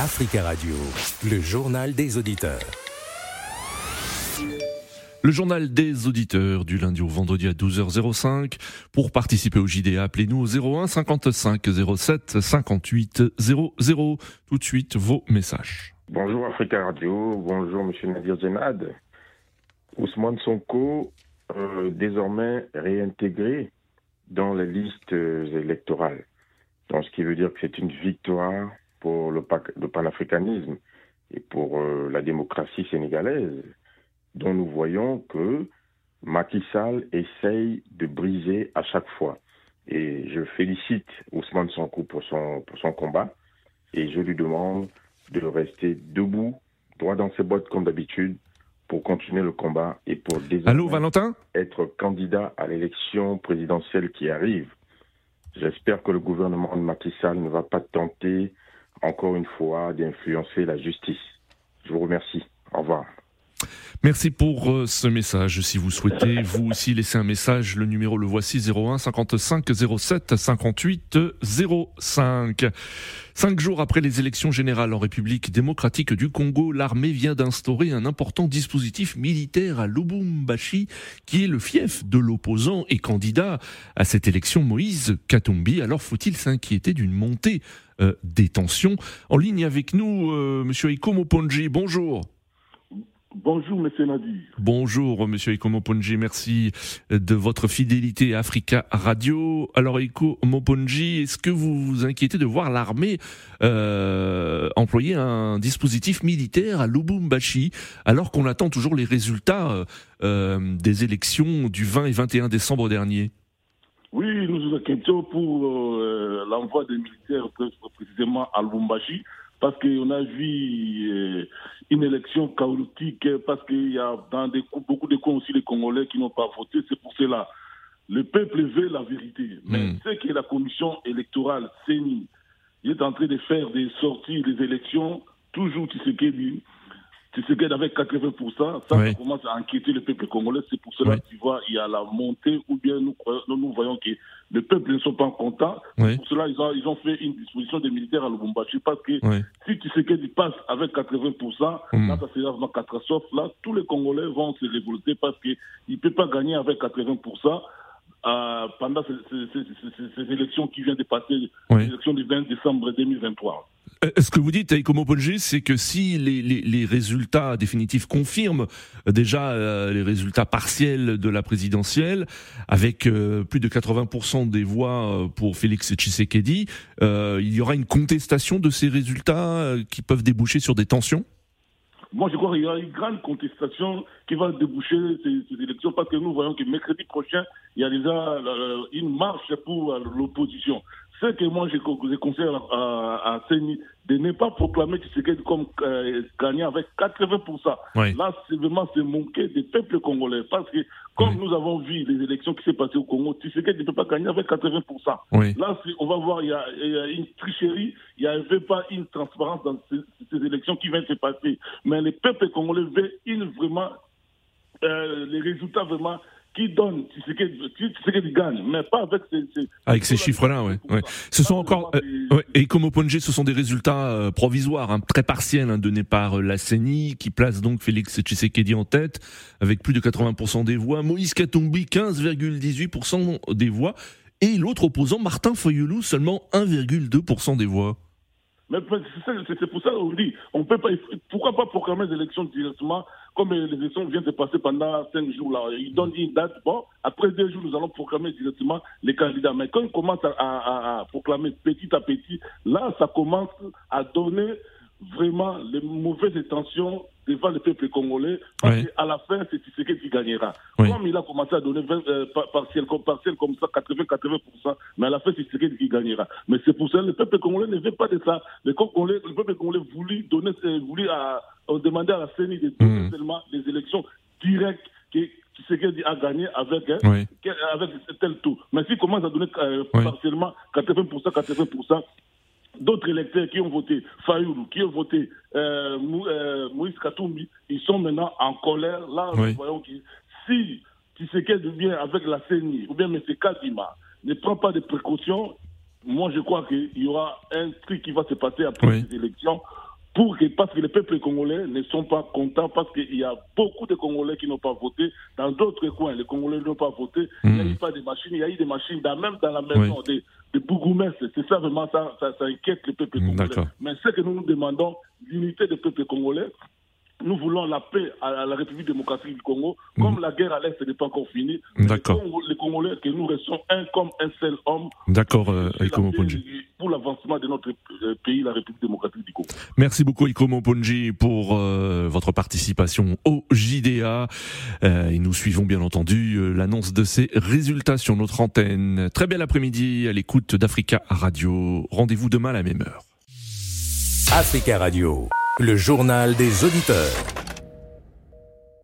Africa Radio, le journal des auditeurs. Le journal des auditeurs du lundi au vendredi à 12h05. Pour participer au JDA, appelez-nous au 01 55 07 58 00. Tout de suite, vos messages. Bonjour Africa Radio, bonjour Monsieur Nadir Zenad. Ousmane Sonko, euh, désormais réintégré dans les listes électorales. Donc, ce qui veut dire que c'est une victoire pour le, panafricanisme et pour euh, la démocratie sénégalaise, dont nous voyons que Macky Sall essaye de briser à chaque fois. Et je félicite Ousmane Sonko pour son, pour son combat et je lui demande de rester debout, droit dans ses bottes comme d'habitude, pour continuer le combat et pour Allô, Valentin? être candidat à l'élection présidentielle qui arrive. J'espère que le gouvernement de Macky Sall ne va pas tenter encore une fois d'influencer la justice. Je vous remercie. Au revoir. Merci pour euh, ce message. Si vous souhaitez vous aussi laisser un message, le numéro le voici 01 55 07 58 05. Cinq jours après les élections générales en République démocratique du Congo, l'armée vient d'instaurer un important dispositif militaire à Lubumbashi, qui est le fief de l'opposant et candidat à cette élection Moïse Katumbi. Alors faut-il s'inquiéter d'une montée euh, des tensions? En ligne avec nous, euh, Monsieur Iko Moponji, bonjour. Bonjour, Monsieur Nadir. Bonjour, Monsieur Eko Moponji. Merci de votre fidélité à Africa Radio. Alors, Eko Moponji, est-ce que vous vous inquiétez de voir l'armée euh, employer un dispositif militaire à Lubumbashi, alors qu'on attend toujours les résultats euh, des élections du 20 et 21 décembre dernier? Oui, nous nous inquiétons pour euh, l'envoi des militaires précisément à Lubumbashi parce qu'on a vu euh, une élection chaotique, parce qu'il y a dans des, beaucoup de cas aussi les Congolais qui n'ont pas voté. C'est pour cela. Le peuple veut la vérité. Mais hmm. ce que la commission électorale CENI est en train de faire des sorties des élections, toujours tu sais dit Tshisekedi avec 80%, ça, ça, commence à inquiéter le peuple congolais. C'est pour cela que tu vois, il y a la montée, ou bien nous, nous, voyons que le peuple ne sont pas contents. Pour cela, ils ont, ils ont fait une disposition des militaires à Lubumbashi parce que si Tshisekedi passe avec 80%, mm. là, ça sera vraiment catastrophe. Là, tous les Congolais vont se révolter parce qu'ils ne peuvent pas gagner avec 80%. Euh, pendant ces, ces, ces, élections qui viennent de passer, les élections du 20 décembre 2023. Euh, ce que vous dites, Aïkomo Ponji, c'est que si les, résultats définitifs confirment euh, déjà euh, les résultats partiels de la présidentielle, avec plus de 80% des voix pour Félix Tshisekedi, il y aura une contestation de ces résultats qui peuvent déboucher sur des tensions? Moi, je crois qu'il y a une grande contestation qui va déboucher ces, ces, élections parce que nous voyons que mercredi prochain, il y a déjà une marche pour l'opposition ce que moi je, conseille à, à, de ne pas proclamer Tshisekedi comme euh, gagnant avec 80%. Là, c'est vraiment se manquer des peuples congolais. Parce que, comme nous avons vu les élections qui s'est passées au Congo, Tshisekedi ne peut pas gagner avec 80%. Là, on va voir, il y, a, une tricherie, il n'y avait pas une transparence dans ces, élections qui viennent se passer. Mais les peuples congolais veulent une vraiment, euh, les résultats vraiment qui donne qu'il gagne, mais pas avec ces, avec ces chiffres-là, ouais. ouais. Ce sont encore euh, et comme au Ponge, ce sont des résultats euh, provisoires, hein, très partiels, hein, donnés par euh, la CENI, qui place donc Félix Tshisekedi en tête avec plus de 80% des voix, Moïse Katumbi 15,18% des voix, et l'autre opposant Martin Fayulu seulement 1,2% des voix. Mais c'est pour ça qu'on dit, on peut pas, pourquoi pas proclamer les élections directement, comme les élections viennent de passer pendant cinq jours là. Ils donnent une date, bon, après deux jours, nous allons proclamer directement les candidats. Mais quand ils commencent à, à proclamer petit à petit, là, ça commence à donner vraiment les mauvaises intentions devant le peuple congolais, parce qu'à la fin, c'est Tshisekedi qui gagnera. Comme il a commencé à donner 20, euh, partiel, comme, partiel comme ça, 80-80%, mais à la fin, c'est Tshisekedi qui gagnera. Mais c'est pour ça que le peuple congolais ne veut pas de ça. Le, congolais, le peuple congolais voulait, donner, euh, voulait à, demander à la CENI de donner mmh. seulement les élections directes que Tshisekedi a gagné avec, hein, avec tel taux. Mais s'il commence à donner euh, partiellement 80%, 80%, d'autres électeurs qui ont voté Fayoulou, qui ont voté euh, euh, Moïse ils sont maintenant en colère. Là, nous voyons que si Tshisekedi vient avec la CENI ou bien M. Kadima ne prend pas de précautions, moi je crois qu'il y aura un truc qui va se passer après ces élections pour que, parce que les peuples congolais ne sont pas contents, parce qu'il y a beaucoup de Congolais qui n'ont pas voté. Dans d'autres coins, les Congolais n'ont pas voté. Il n'y a Mhm. eu pas de machines, il y a eu des machines, dans, même dans la maison des, des bourgmestres. C'est ça vraiment, ça, ça, ça inquiète le peuple congolais. D'accord. Mais ce que nous nous demandons, l'unité du peuple congolais, nous voulons la paix à la République démocratique du Congo. Comme la guerre à l'Est n'est pas encore finie. D'accord. les Congo- les Congolais, que nous restons un comme un seul homme D'accord, euh, paix Moponji. pour l'avancement de notre euh, pays, la République démocratique du Congo. Merci beaucoup Aiko Moponji pour euh, votre participation au JDA. Euh, et nous suivons bien entendu l'annonce de ces résultats sur notre antenne. Très bel après-midi à l'écoute d'Africa Radio. Rendez-vous demain à la même heure. Africa Radio, le journal des auditeurs.